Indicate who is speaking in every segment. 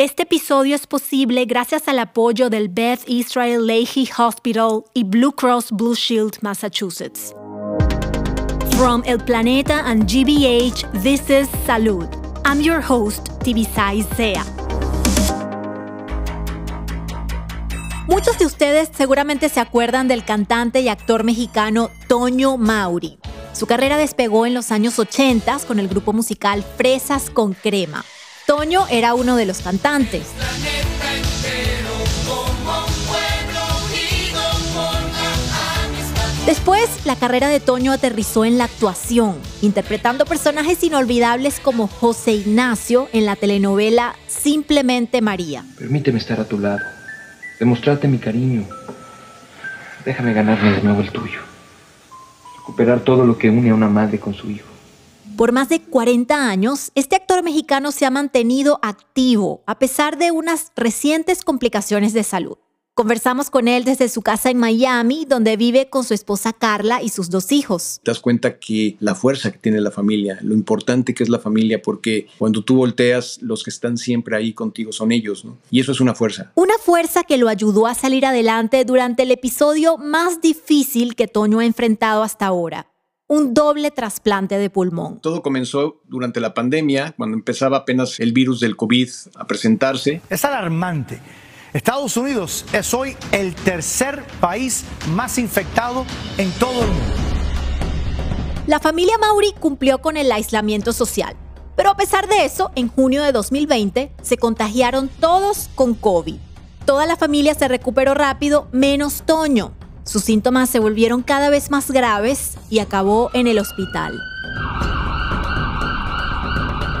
Speaker 1: Este episodio es posible gracias al apoyo del Beth Israel Lahey Hospital y Blue Cross Blue Shield Massachusetts. From El Planeta and GBH, this is Salud. I'm your host, Tibisay Zea. Muchos de ustedes seguramente se acuerdan del cantante y actor mexicano Toño Mauri. Su carrera despegó en los años 80 con el grupo musical Fresas con Crema. Toño era uno de los cantantes. Después, la carrera de Toño aterrizó en la actuación, interpretando personajes inolvidables como José Ignacio en la telenovela Simplemente María.
Speaker 2: Permíteme estar a tu lado, demostrarte mi cariño. Déjame ganarme de nuevo el tuyo. Recuperar todo lo que une a una madre con su hijo.
Speaker 1: Por más de 40 años, este actor mexicano se ha mantenido activo a pesar de unas recientes complicaciones de salud. Conversamos con él desde su casa en Miami, donde vive con su esposa Carla y sus dos hijos.
Speaker 3: Te das cuenta que la fuerza que tiene la familia, lo importante que es la familia, porque cuando tú volteas, los que están siempre ahí contigo son ellos, ¿no? Y eso es una fuerza.
Speaker 1: Una fuerza que lo ayudó a salir adelante durante el episodio más difícil que Toño ha enfrentado hasta ahora un doble trasplante de pulmón.
Speaker 3: Todo comenzó durante la pandemia, cuando empezaba apenas el virus del COVID a presentarse.
Speaker 4: Es alarmante. Estados Unidos es hoy el tercer país más infectado en todo el mundo.
Speaker 1: La familia Mauri cumplió con el aislamiento social, pero a pesar de eso, en junio de 2020 se contagiaron todos con COVID. Toda la familia se recuperó rápido, menos Toño, sus síntomas se volvieron cada vez más graves y acabó en el hospital.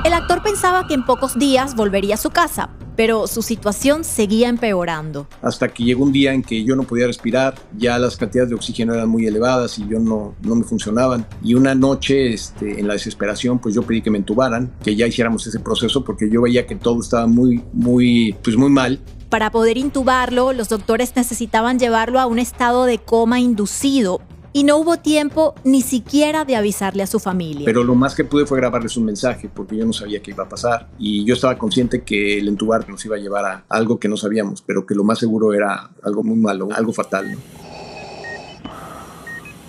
Speaker 1: El actor pensaba que en pocos días volvería a su casa, pero su situación seguía empeorando.
Speaker 3: Hasta que llegó un día en que yo no podía respirar, ya las cantidades de oxígeno eran muy elevadas y yo no, no me funcionaban. Y una noche, este, en la desesperación, pues yo pedí que me entubaran, que ya hiciéramos ese proceso porque yo veía que todo estaba muy, muy, pues muy mal
Speaker 1: para poder intubarlo, los doctores necesitaban llevarlo a un estado de coma inducido y no hubo tiempo ni siquiera de avisarle a su familia.
Speaker 3: Pero lo más que pude fue grabarles un mensaje porque yo no sabía qué iba a pasar y yo estaba consciente que el entubar nos iba a llevar a algo que no sabíamos, pero que lo más seguro era algo muy malo, algo fatal.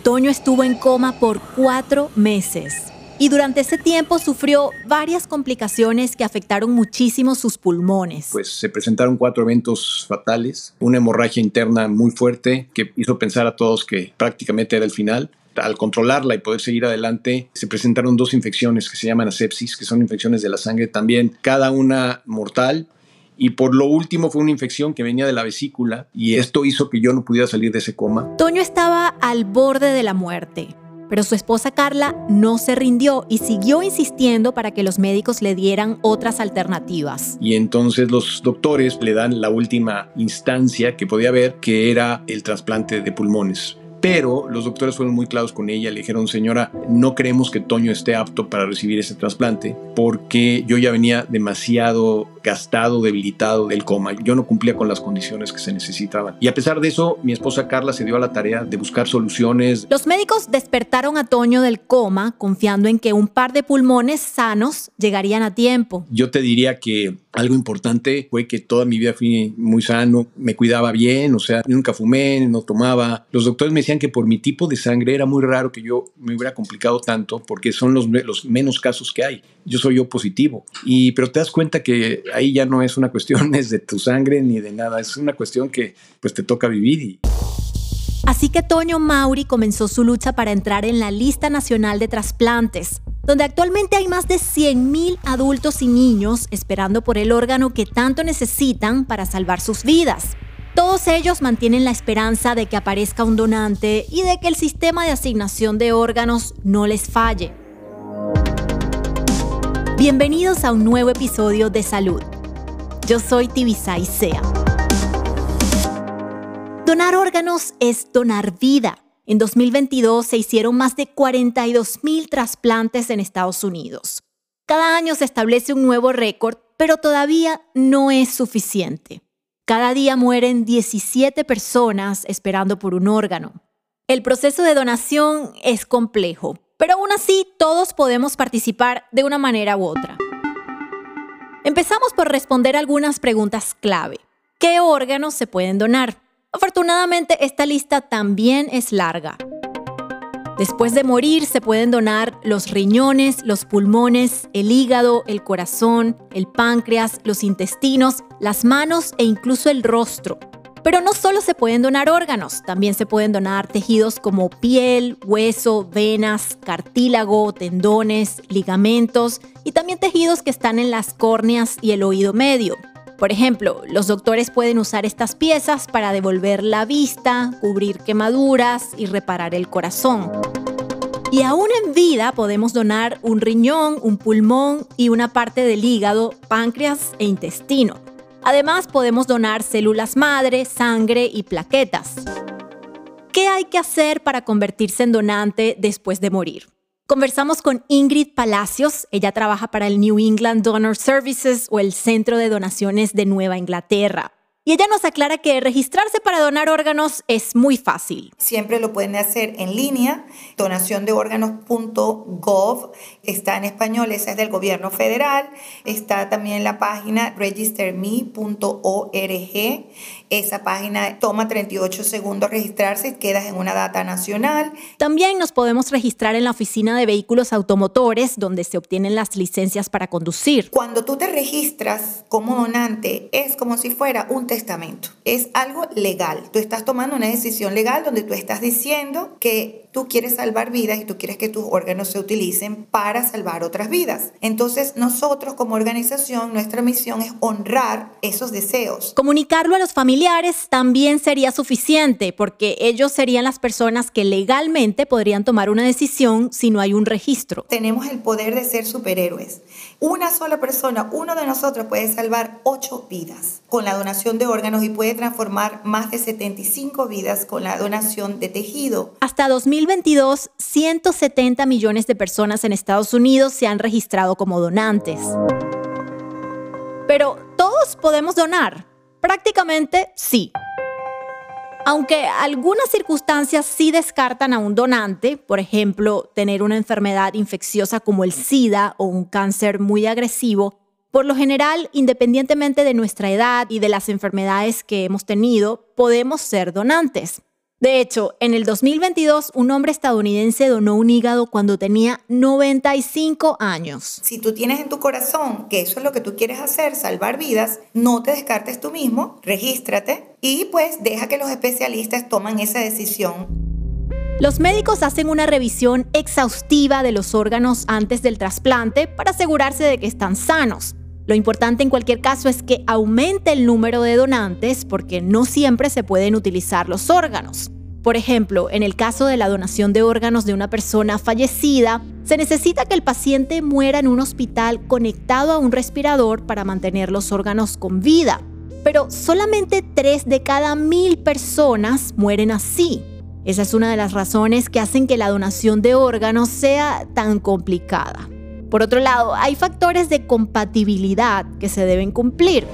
Speaker 1: Toño estuvo en coma por cuatro meses y durante ese tiempo sufrió varias complicaciones que afectaron muchísimo sus pulmones.
Speaker 3: Pues se presentaron cuatro eventos fatales, una hemorragia interna muy fuerte que hizo pensar a todos que prácticamente era el final al controlarla y poder seguir adelante, se presentaron dos infecciones que se llaman asepsis, que son infecciones de la sangre también, cada una mortal. Y por lo último fue una infección que venía de la vesícula y esto hizo que yo no pudiera salir de ese coma.
Speaker 1: Toño estaba al borde de la muerte. Pero su esposa Carla no se rindió y siguió insistiendo para que los médicos le dieran otras alternativas.
Speaker 3: Y entonces los doctores le dan la última instancia que podía haber, que era el trasplante de pulmones. Pero los doctores fueron muy claros con ella, le dijeron, señora, no creemos que Toño esté apto para recibir ese trasplante porque yo ya venía demasiado gastado, debilitado del coma. Yo no cumplía con las condiciones que se necesitaban. Y a pesar de eso, mi esposa Carla se dio a la tarea de buscar soluciones.
Speaker 1: Los médicos despertaron a Toño del coma confiando en que un par de pulmones sanos llegarían a tiempo.
Speaker 3: Yo te diría que algo importante fue que toda mi vida fui muy sano, me cuidaba bien, o sea, nunca fumé, no tomaba. Los doctores me que por mi tipo de sangre era muy raro que yo me hubiera complicado tanto porque son los, los menos casos que hay. Yo soy yo positivo. Y, pero te das cuenta que ahí ya no es una cuestión de tu sangre ni de nada, es una cuestión que pues te toca vivir.
Speaker 1: Así que Toño Mauri comenzó su lucha para entrar en la lista nacional de trasplantes, donde actualmente hay más de 100.000 adultos y niños esperando por el órgano que tanto necesitan para salvar sus vidas. Todos ellos mantienen la esperanza de que aparezca un donante y de que el sistema de asignación de órganos no les falle. Bienvenidos a un nuevo episodio de Salud. Yo soy Tibisay Sea. Donar órganos es donar vida. En 2022 se hicieron más de 42 mil trasplantes en Estados Unidos. Cada año se establece un nuevo récord, pero todavía no es suficiente. Cada día mueren 17 personas esperando por un órgano. El proceso de donación es complejo, pero aún así todos podemos participar de una manera u otra. Empezamos por responder algunas preguntas clave. ¿Qué órganos se pueden donar? Afortunadamente, esta lista también es larga. Después de morir se pueden donar los riñones, los pulmones, el hígado, el corazón, el páncreas, los intestinos, las manos e incluso el rostro. Pero no solo se pueden donar órganos, también se pueden donar tejidos como piel, hueso, venas, cartílago, tendones, ligamentos y también tejidos que están en las córneas y el oído medio. Por ejemplo, los doctores pueden usar estas piezas para devolver la vista, cubrir quemaduras y reparar el corazón. Y aún en vida podemos donar un riñón, un pulmón y una parte del hígado, páncreas e intestino. Además, podemos donar células madre, sangre y plaquetas. ¿Qué hay que hacer para convertirse en donante después de morir? Conversamos con Ingrid Palacios, ella trabaja para el New England Donor Services o el Centro de Donaciones de Nueva Inglaterra. Y ella nos aclara que registrarse para donar órganos es muy fácil.
Speaker 5: Siempre lo pueden hacer en línea, donaciondeórganos.gov, está en español, esa es del gobierno federal, está también la página registerme.org, esa página toma 38 segundos registrarse y quedas en una data nacional.
Speaker 1: También nos podemos registrar en la oficina de vehículos automotores donde se obtienen las licencias para conducir.
Speaker 5: Cuando tú te registras como donante es como si fuera un testamento. Es algo legal. Tú estás tomando una decisión legal donde tú estás diciendo que tú quieres salvar vidas y tú quieres que tus órganos se utilicen para salvar otras vidas. Entonces nosotros como organización, nuestra misión es honrar esos deseos.
Speaker 1: Comunicarlo a los familiares también sería suficiente porque ellos serían las personas que legalmente podrían tomar una decisión si no hay un registro.
Speaker 5: Tenemos el poder de ser superhéroes. Una sola persona, uno de nosotros puede salvar ocho vidas con la donación de órganos y puede transformar más de 75 vidas con la donación de tejido.
Speaker 1: Hasta 2022, 170 millones de personas en Estados Unidos se han registrado como donantes. Pero, ¿todos podemos donar? Prácticamente sí. Aunque algunas circunstancias sí descartan a un donante, por ejemplo, tener una enfermedad infecciosa como el SIDA o un cáncer muy agresivo, por lo general, independientemente de nuestra edad y de las enfermedades que hemos tenido, podemos ser donantes. De hecho, en el 2022, un hombre estadounidense donó un hígado cuando tenía 95 años.
Speaker 5: Si tú tienes en tu corazón que eso es lo que tú quieres hacer, salvar vidas, no te descartes tú mismo, regístrate y pues deja que los especialistas tomen esa decisión.
Speaker 1: Los médicos hacen una revisión exhaustiva de los órganos antes del trasplante para asegurarse de que están sanos. Lo importante en cualquier caso es que aumente el número de donantes porque no siempre se pueden utilizar los órganos. Por ejemplo, en el caso de la donación de órganos de una persona fallecida, se necesita que el paciente muera en un hospital conectado a un respirador para mantener los órganos con vida. Pero solamente 3 de cada mil personas mueren así. Esa es una de las razones que hacen que la donación de órganos sea tan complicada. Por otro lado, hay factores de compatibilidad que se deben cumplir.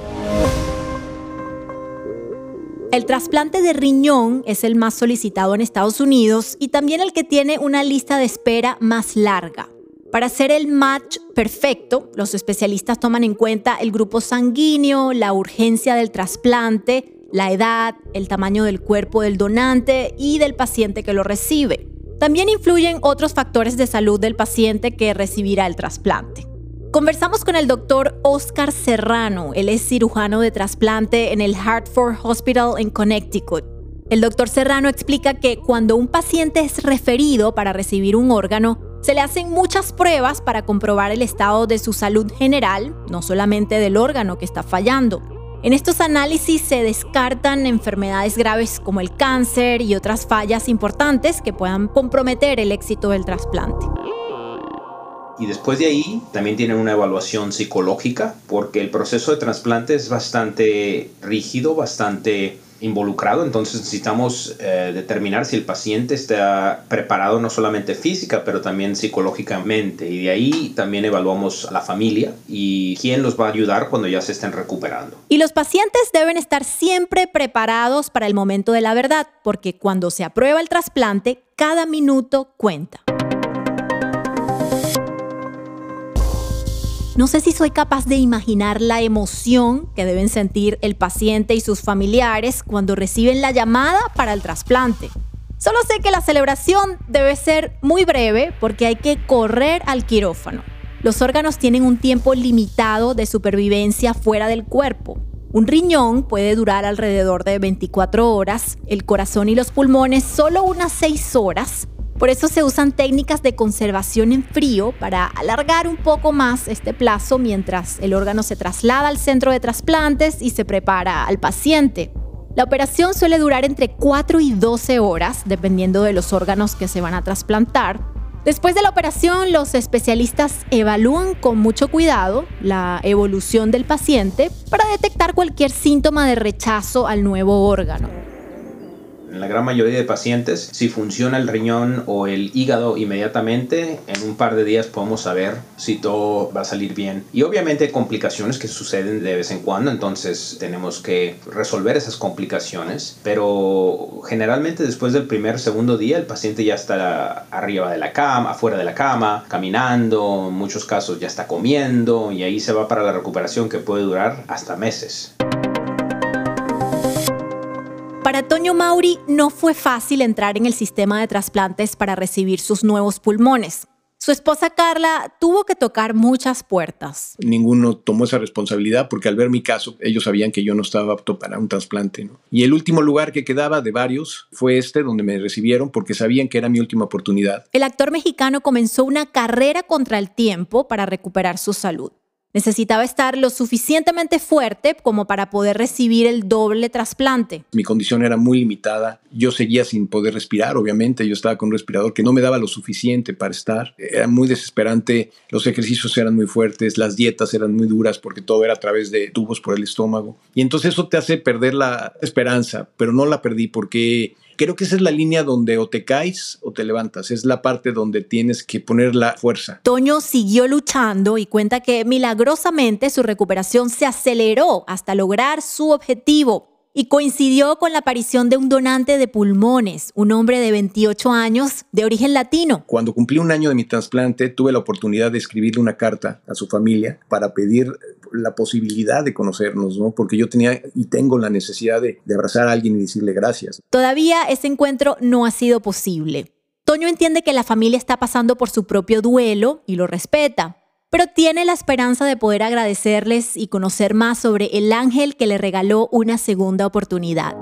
Speaker 1: El trasplante de riñón es el más solicitado en Estados Unidos y también el que tiene una lista de espera más larga. Para hacer el match perfecto, los especialistas toman en cuenta el grupo sanguíneo, la urgencia del trasplante, la edad, el tamaño del cuerpo del donante y del paciente que lo recibe. También influyen otros factores de salud del paciente que recibirá el trasplante. Conversamos con el doctor Oscar Serrano, él es cirujano de trasplante en el Hartford Hospital en Connecticut. El doctor Serrano explica que cuando un paciente es referido para recibir un órgano, se le hacen muchas pruebas para comprobar el estado de su salud general, no solamente del órgano que está fallando. En estos análisis se descartan enfermedades graves como el cáncer y otras fallas importantes que puedan comprometer el éxito del trasplante.
Speaker 6: Y después de ahí también tienen una evaluación psicológica porque el proceso de trasplante es bastante rígido, bastante involucrado, entonces necesitamos eh, determinar si el paciente está preparado no solamente física, pero también psicológicamente. Y de ahí también evaluamos a la familia y quién los va a ayudar cuando ya se estén recuperando.
Speaker 1: Y los pacientes deben estar siempre preparados para el momento de la verdad, porque cuando se aprueba el trasplante, cada minuto cuenta. No sé si soy capaz de imaginar la emoción que deben sentir el paciente y sus familiares cuando reciben la llamada para el trasplante. Solo sé que la celebración debe ser muy breve porque hay que correr al quirófano. Los órganos tienen un tiempo limitado de supervivencia fuera del cuerpo. Un riñón puede durar alrededor de 24 horas, el corazón y los pulmones solo unas 6 horas. Por eso se usan técnicas de conservación en frío para alargar un poco más este plazo mientras el órgano se traslada al centro de trasplantes y se prepara al paciente. La operación suele durar entre 4 y 12 horas, dependiendo de los órganos que se van a trasplantar. Después de la operación, los especialistas evalúan con mucho cuidado la evolución del paciente para detectar cualquier síntoma de rechazo al nuevo órgano.
Speaker 6: En la gran mayoría de pacientes, si funciona el riñón o el hígado inmediatamente, en un par de días podemos saber si todo va a salir bien. Y obviamente hay complicaciones que suceden de vez en cuando, entonces tenemos que resolver esas complicaciones. Pero generalmente después del primer, segundo día, el paciente ya está arriba de la cama, afuera de la cama, caminando, en muchos casos ya está comiendo y ahí se va para la recuperación que puede durar hasta meses.
Speaker 1: Para Toño Mauri no fue fácil entrar en el sistema de trasplantes para recibir sus nuevos pulmones. Su esposa Carla tuvo que tocar muchas puertas.
Speaker 3: Ninguno tomó esa responsabilidad porque al ver mi caso, ellos sabían que yo no estaba apto para un trasplante. Y el último lugar que quedaba de varios fue este, donde me recibieron porque sabían que era mi última oportunidad.
Speaker 1: El actor mexicano comenzó una carrera contra el tiempo para recuperar su salud. Necesitaba estar lo suficientemente fuerte como para poder recibir el doble trasplante.
Speaker 3: Mi condición era muy limitada. Yo seguía sin poder respirar, obviamente. Yo estaba con un respirador que no me daba lo suficiente para estar. Era muy desesperante. Los ejercicios eran muy fuertes. Las dietas eran muy duras porque todo era a través de tubos por el estómago. Y entonces eso te hace perder la esperanza, pero no la perdí porque Creo que esa es la línea donde o te caes o te levantas. Es la parte donde tienes que poner la fuerza.
Speaker 1: Toño siguió luchando y cuenta que milagrosamente su recuperación se aceleró hasta lograr su objetivo y coincidió con la aparición de un donante de pulmones, un hombre de 28 años de origen latino.
Speaker 3: Cuando cumplí un año de mi trasplante, tuve la oportunidad de escribirle una carta a su familia para pedir la posibilidad de conocernos, ¿no? Porque yo tenía y tengo la necesidad de, abrazar a alguien y decirle gracias.
Speaker 1: Todavía ese encuentro no ha sido posible. Toño entiende que la familia está pasando por su propio duelo y lo respeta pero tiene la esperanza de poder agradecerles y conocer más sobre el ángel que le regaló una segunda oportunidad.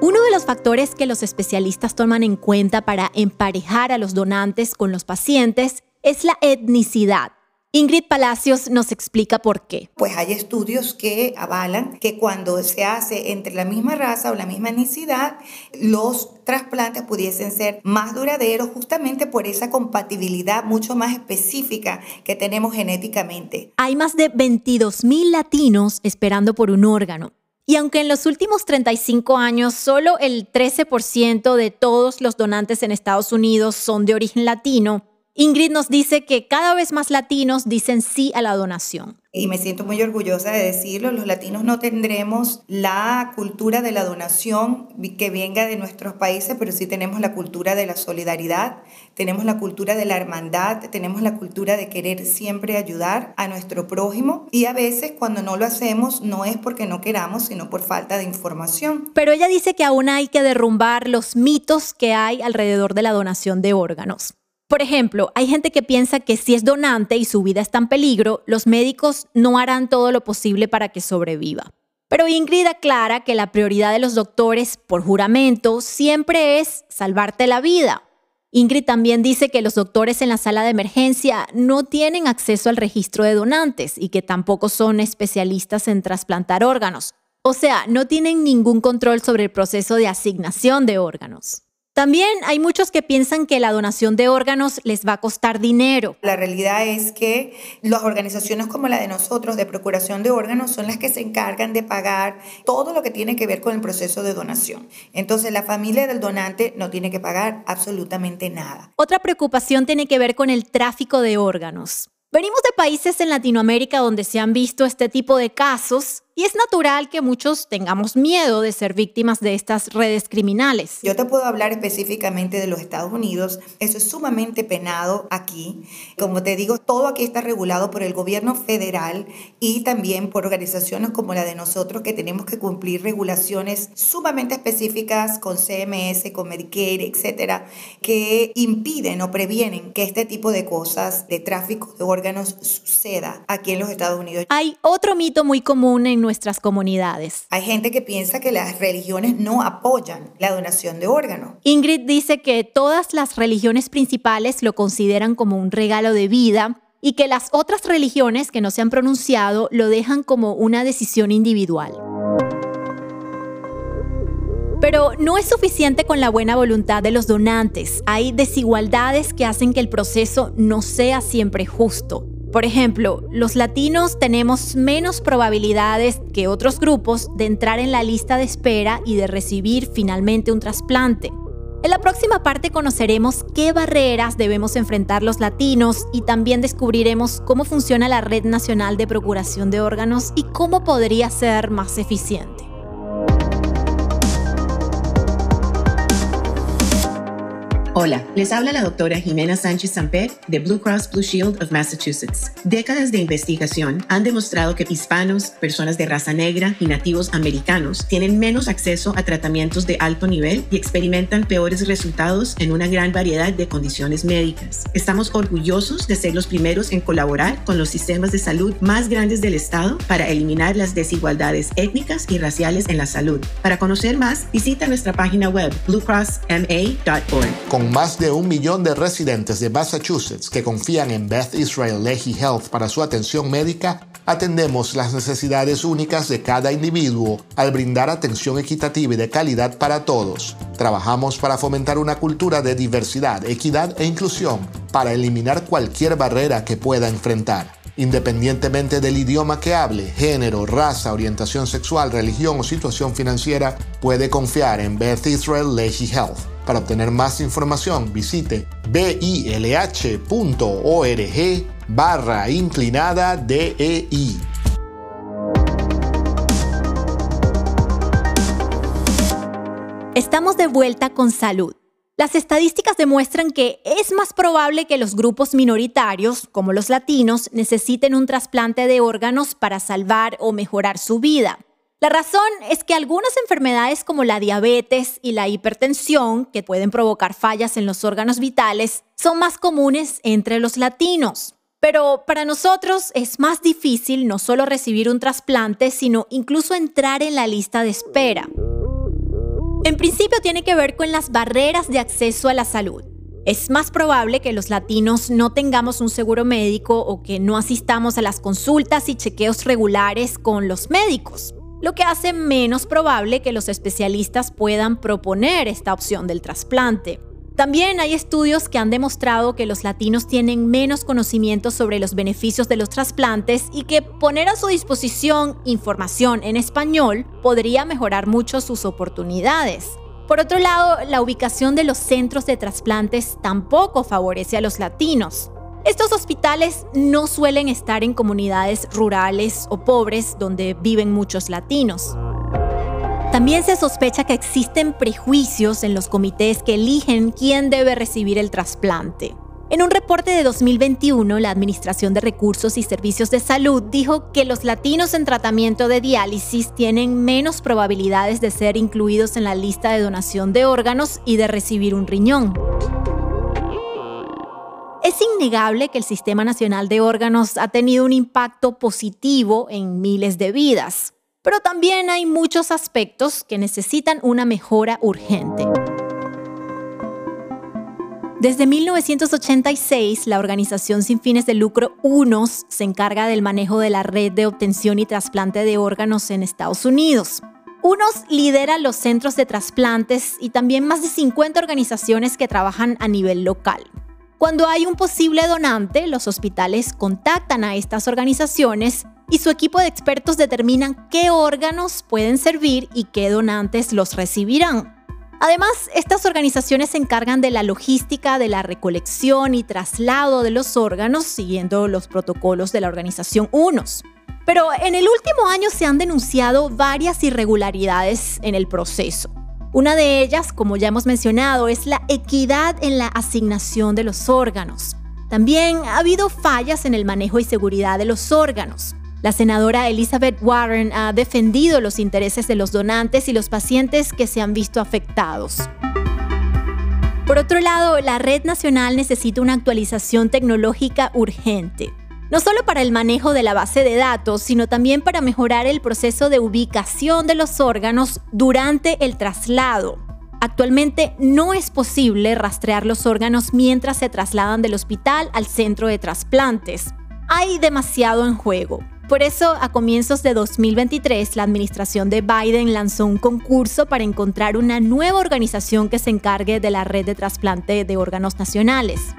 Speaker 1: Uno de los factores que los especialistas toman en cuenta para emparejar a los donantes con los pacientes es la etnicidad. Ingrid Palacios nos explica por qué.
Speaker 5: Pues hay estudios que avalan que cuando se hace entre la misma raza o la misma etnicidad, los trasplantes pudiesen ser más duraderos justamente por esa compatibilidad mucho más específica que tenemos genéticamente.
Speaker 1: Hay más de 22 mil latinos esperando por un órgano. Y aunque en los últimos 35 años solo el 13% de todos los donantes en Estados Unidos son de origen latino, Ingrid nos dice que cada vez más latinos dicen sí a la donación.
Speaker 5: Y me siento muy orgullosa de decirlo, los latinos no tendremos la cultura de la donación que venga de nuestros países, pero sí tenemos la cultura de la solidaridad, tenemos la cultura de la hermandad, tenemos la cultura de querer siempre ayudar a nuestro prójimo y a veces cuando no lo hacemos no es porque no queramos, sino por falta de información.
Speaker 1: Pero ella dice que aún hay que derrumbar los mitos que hay alrededor de la donación de órganos. Por ejemplo, hay gente que piensa que si es donante y su vida está en peligro, los médicos no harán todo lo posible para que sobreviva. Pero Ingrid aclara que la prioridad de los doctores, por juramento, siempre es salvarte la vida. Ingrid también dice que los doctores en la sala de emergencia no tienen acceso al registro de donantes y que tampoco son especialistas en trasplantar órganos. O sea, no tienen ningún control sobre el proceso de asignación de órganos. También hay muchos que piensan que la donación de órganos les va a costar dinero.
Speaker 5: La realidad es que las organizaciones como la de nosotros de procuración de órganos son las que se encargan de pagar todo lo que tiene que ver con el proceso de donación. Entonces la familia del donante no tiene que pagar absolutamente nada.
Speaker 1: Otra preocupación tiene que ver con el tráfico de órganos. Venimos de países en Latinoamérica donde se han visto este tipo de casos y es natural que muchos tengamos miedo de ser víctimas de estas redes criminales.
Speaker 5: Yo te puedo hablar específicamente de los Estados Unidos. Eso es sumamente penado aquí. Como te digo, todo aquí está regulado por el gobierno federal y también por organizaciones como la de nosotros que tenemos que cumplir regulaciones sumamente específicas con CMS, con Medicare, etcétera, que impiden o previenen que este tipo de cosas de tráfico de órganos suceda aquí en los Estados Unidos.
Speaker 1: Hay otro mito muy común en nuestras comunidades.
Speaker 5: Hay gente que piensa que las religiones no apoyan la donación de órganos.
Speaker 1: Ingrid dice que todas las religiones principales lo consideran como un regalo de vida y que las otras religiones que no se han pronunciado lo dejan como una decisión individual. Pero no es suficiente con la buena voluntad de los donantes. Hay desigualdades que hacen que el proceso no sea siempre justo. Por ejemplo, los latinos tenemos menos probabilidades que otros grupos de entrar en la lista de espera y de recibir finalmente un trasplante. En la próxima parte conoceremos qué barreras debemos enfrentar los latinos y también descubriremos cómo funciona la Red Nacional de Procuración de Órganos y cómo podría ser más eficiente.
Speaker 7: Hola, les habla la doctora Jimena Sánchez Samper de Blue Cross Blue Shield of Massachusetts. Décadas de investigación han demostrado que hispanos, personas de raza negra y nativos americanos tienen menos acceso a tratamientos de alto nivel y experimentan peores resultados en una gran variedad de condiciones médicas. Estamos orgullosos de ser los primeros en colaborar con los sistemas de salud más grandes del estado para eliminar las desigualdades étnicas y raciales en la salud. Para conocer más, visita nuestra página web bluecrossma.org
Speaker 8: más de un millón de residentes de Massachusetts que confían en Beth Israel Leahy Health para su atención médica, atendemos las necesidades únicas de cada individuo al brindar atención equitativa y de calidad para todos. Trabajamos para fomentar una cultura de diversidad, equidad e inclusión, para eliminar cualquier barrera que pueda enfrentar. Independientemente del idioma que hable, género, raza, orientación sexual, religión o situación financiera, puede confiar en Beth Israel Leahy Health. Para obtener más información, visite bilh.org barra inclinada DEI.
Speaker 1: Estamos de vuelta con salud. Las estadísticas demuestran que es más probable que los grupos minoritarios, como los latinos, necesiten un trasplante de órganos para salvar o mejorar su vida. La razón es que algunas enfermedades como la diabetes y la hipertensión, que pueden provocar fallas en los órganos vitales, son más comunes entre los latinos. Pero para nosotros es más difícil no solo recibir un trasplante, sino incluso entrar en la lista de espera. En principio tiene que ver con las barreras de acceso a la salud. Es más probable que los latinos no tengamos un seguro médico o que no asistamos a las consultas y chequeos regulares con los médicos lo que hace menos probable que los especialistas puedan proponer esta opción del trasplante. También hay estudios que han demostrado que los latinos tienen menos conocimiento sobre los beneficios de los trasplantes y que poner a su disposición información en español podría mejorar mucho sus oportunidades. Por otro lado, la ubicación de los centros de trasplantes tampoco favorece a los latinos. Estos hospitales no suelen estar en comunidades rurales o pobres donde viven muchos latinos. También se sospecha que existen prejuicios en los comités que eligen quién debe recibir el trasplante. En un reporte de 2021, la Administración de Recursos y Servicios de Salud dijo que los latinos en tratamiento de diálisis tienen menos probabilidades de ser incluidos en la lista de donación de órganos y de recibir un riñón. Es innegable que el Sistema Nacional de Órganos ha tenido un impacto positivo en miles de vidas, pero también hay muchos aspectos que necesitan una mejora urgente. Desde 1986, la organización sin fines de lucro UNOS se encarga del manejo de la red de obtención y trasplante de órganos en Estados Unidos. UNOS lidera los centros de trasplantes y también más de 50 organizaciones que trabajan a nivel local. Cuando hay un posible donante, los hospitales contactan a estas organizaciones y su equipo de expertos determinan qué órganos pueden servir y qué donantes los recibirán. Además, estas organizaciones se encargan de la logística de la recolección y traslado de los órganos siguiendo los protocolos de la organización UNOS. Pero en el último año se han denunciado varias irregularidades en el proceso. Una de ellas, como ya hemos mencionado, es la equidad en la asignación de los órganos. También ha habido fallas en el manejo y seguridad de los órganos. La senadora Elizabeth Warren ha defendido los intereses de los donantes y los pacientes que se han visto afectados. Por otro lado, la red nacional necesita una actualización tecnológica urgente, no solo para el manejo de la base de datos, sino también para mejorar el proceso de ubicación de los órganos durante el traslado. Actualmente no es posible rastrear los órganos mientras se trasladan del hospital al centro de trasplantes. Hay demasiado en juego. Por eso, a comienzos de 2023, la administración de Biden lanzó un concurso para encontrar una nueva organización que se encargue de la red de trasplante de órganos nacionales.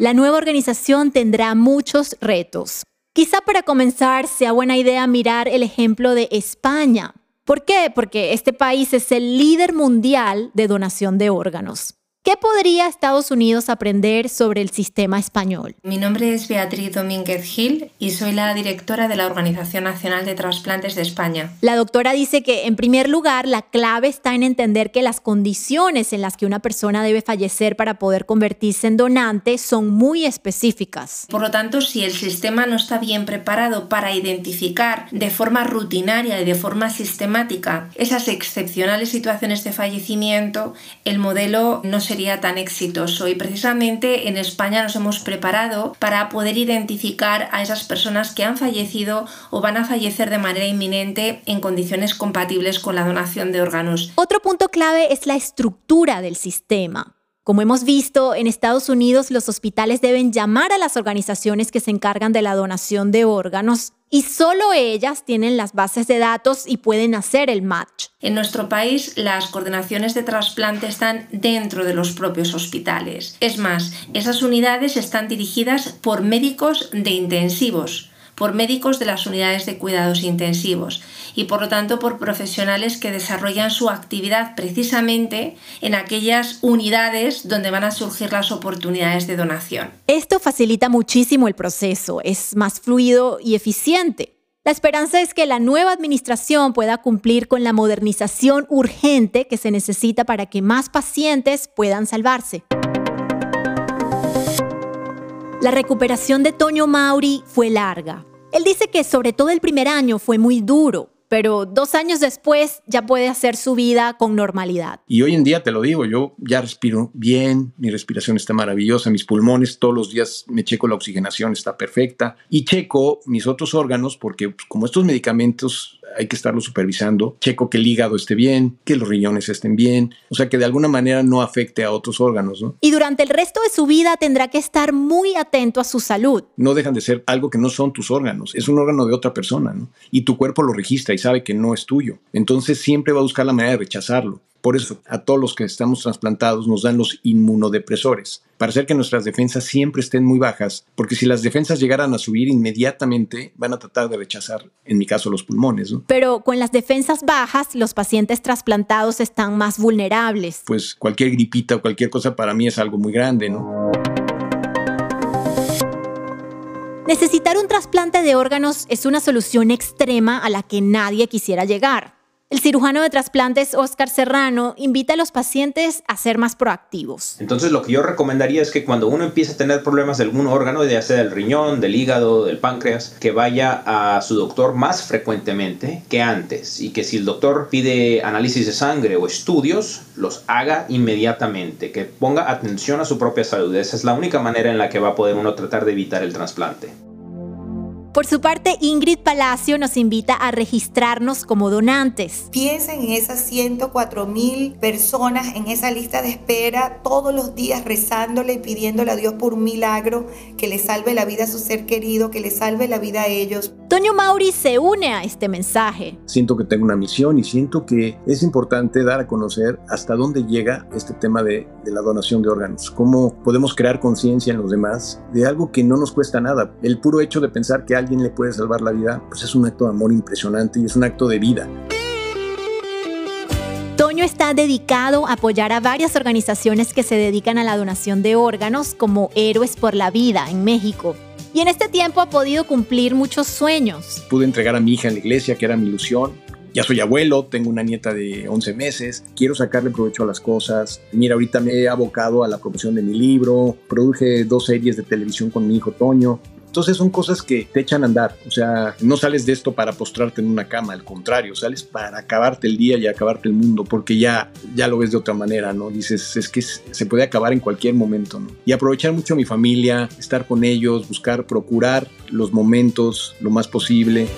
Speaker 1: La nueva organización tendrá muchos retos. Quizá para comenzar sea buena idea mirar el ejemplo de España. ¿Por qué? Porque este país es el líder mundial de donación de órganos. ¿Qué podría Estados Unidos aprender sobre el sistema español?
Speaker 9: Mi nombre es Beatriz Domínguez Gil y soy la directora de la Organización Nacional de Trasplantes de España.
Speaker 1: La doctora dice que, en primer lugar, la clave está en entender que las condiciones en las que una persona debe fallecer para poder convertirse en donante son muy específicas.
Speaker 9: Por lo tanto, si el sistema no está bien preparado para identificar de forma rutinaria y de forma sistemática esas excepcionales situaciones de fallecimiento, el modelo no se tan exitoso y precisamente en España nos hemos preparado para poder identificar a esas personas que han fallecido o van a fallecer de manera inminente en condiciones compatibles con la donación de órganos.
Speaker 1: Otro punto clave es la estructura del sistema. Como hemos visto, en Estados Unidos los hospitales deben llamar a las organizaciones que se encargan de la donación de órganos y solo ellas tienen las bases de datos y pueden hacer el match.
Speaker 9: En nuestro país las coordinaciones de trasplante están dentro de los propios hospitales. Es más, esas unidades están dirigidas por médicos de intensivos por médicos de las unidades de cuidados intensivos y por lo tanto por profesionales que desarrollan su actividad precisamente en aquellas unidades donde van a surgir las oportunidades de donación.
Speaker 1: Esto facilita muchísimo el proceso, es más fluido y eficiente. La esperanza es que la nueva administración pueda cumplir con la modernización urgente que se necesita para que más pacientes puedan salvarse. La recuperación de Toño Mauri fue larga. Él dice que sobre todo el primer año fue muy duro, pero dos años después ya puede hacer su vida con normalidad.
Speaker 3: Y hoy en día te lo digo, yo ya respiro bien, mi respiración está maravillosa, mis pulmones todos los días me checo la oxigenación, está perfecta y checo mis otros órganos porque pues, como estos medicamentos hay que estarlo supervisando. Checo que el hígado esté bien, que los riñones estén bien, o sea, que de alguna manera no afecte a otros órganos. ¿no?
Speaker 1: Y durante el resto de su vida tendrá que estar muy atento a su salud.
Speaker 3: No dejan de ser algo que no son tus órganos, es un órgano de otra persona, ¿no? Y tu cuerpo lo registra y sabe que no es tuyo. Entonces siempre va a buscar la manera de rechazarlo. Por eso, a todos los que estamos trasplantados nos dan los inmunodepresores, para hacer que nuestras defensas siempre estén muy bajas, porque si las defensas llegaran a subir inmediatamente, van a tratar de rechazar, en mi caso, los pulmones.
Speaker 1: Pero con las defensas bajas, los pacientes trasplantados están más vulnerables.
Speaker 3: Pues cualquier gripita o cualquier cosa para mí es algo muy grande, ¿no?
Speaker 1: Necesitar un trasplante de órganos es una solución extrema a la que nadie quisiera llegar. El cirujano de trasplantes Oscar Serrano invita a los pacientes a ser más proactivos.
Speaker 6: Entonces lo que yo recomendaría es que cuando uno empiece a tener problemas de algún órgano, ya sea del riñón, del hígado, del páncreas, que vaya a su doctor más frecuentemente que antes y que si el doctor pide análisis de sangre o estudios, los haga inmediatamente, que ponga atención a su propia salud. Esa es la única manera en la que va a poder uno tratar de evitar el trasplante.
Speaker 1: Por su parte, Ingrid Palacio nos invita a registrarnos como donantes.
Speaker 5: Piensen en esas 104 mil personas en esa lista de espera todos los días rezándole y pidiéndole a Dios por un milagro que le salve la vida a su ser querido, que le salve la vida a ellos.
Speaker 1: Toño Mauri se une a este mensaje.
Speaker 3: Siento que tengo una misión y siento que es importante dar a conocer hasta dónde llega este tema de, de la donación de órganos, cómo podemos crear conciencia en los demás de algo que no nos cuesta nada. El puro hecho de pensar que alguien le puede salvar la vida, pues es un acto de amor impresionante y es un acto de vida.
Speaker 1: Toño está dedicado a apoyar a varias organizaciones que se dedican a la donación de órganos como Héroes por la Vida en México. Y en este tiempo ha podido cumplir muchos sueños.
Speaker 3: Pude entregar a mi hija en la iglesia, que era mi ilusión. Ya soy abuelo, tengo una nieta de 11 meses, quiero sacarle provecho a las cosas. Mira, ahorita me he abocado a la promoción de mi libro, produje dos series de televisión con mi hijo Toño. Entonces son cosas que te echan a andar. O sea, no sales de esto para postrarte en una cama, al contrario, sales para acabarte el día y acabarte el mundo, porque ya, ya lo ves de otra manera, ¿no? Dices, es que se puede acabar en cualquier momento, ¿no? Y aprovechar mucho a mi familia, estar con ellos, buscar, procurar los momentos lo más posible.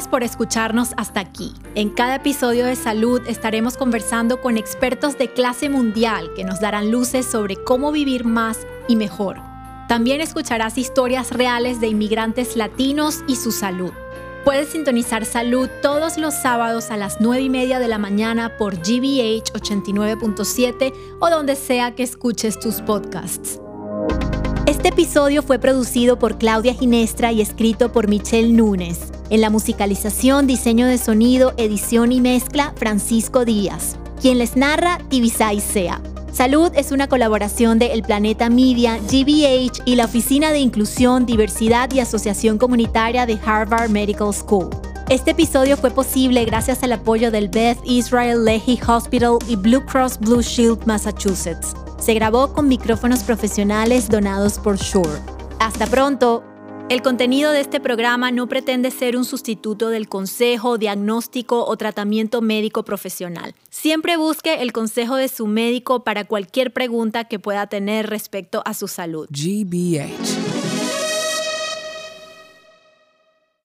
Speaker 1: Gracias por escucharnos hasta aquí. En cada episodio de Salud estaremos conversando con expertos de clase mundial que nos darán luces sobre cómo vivir más y mejor. También escucharás historias reales de inmigrantes latinos y su salud. Puedes sintonizar Salud todos los sábados a las 9 y media de la mañana por GBH 89.7 o donde sea que escuches tus podcasts. Este episodio fue producido por Claudia Ginestra y escrito por Michelle Núñez. En la musicalización, diseño de sonido, edición y mezcla, Francisco Díaz. Quien les narra, Tibisay Sea. Salud es una colaboración de El Planeta Media, GBH y la Oficina de Inclusión, Diversidad y Asociación Comunitaria de Harvard Medical School. Este episodio fue posible gracias al apoyo del Beth Israel Lehi Hospital y Blue Cross Blue Shield Massachusetts. Se grabó con micrófonos profesionales donados por Shure. Hasta pronto. El contenido de este programa no pretende ser un sustituto del consejo, diagnóstico o tratamiento médico profesional. Siempre busque el consejo de su médico para cualquier pregunta que pueda tener respecto a su salud.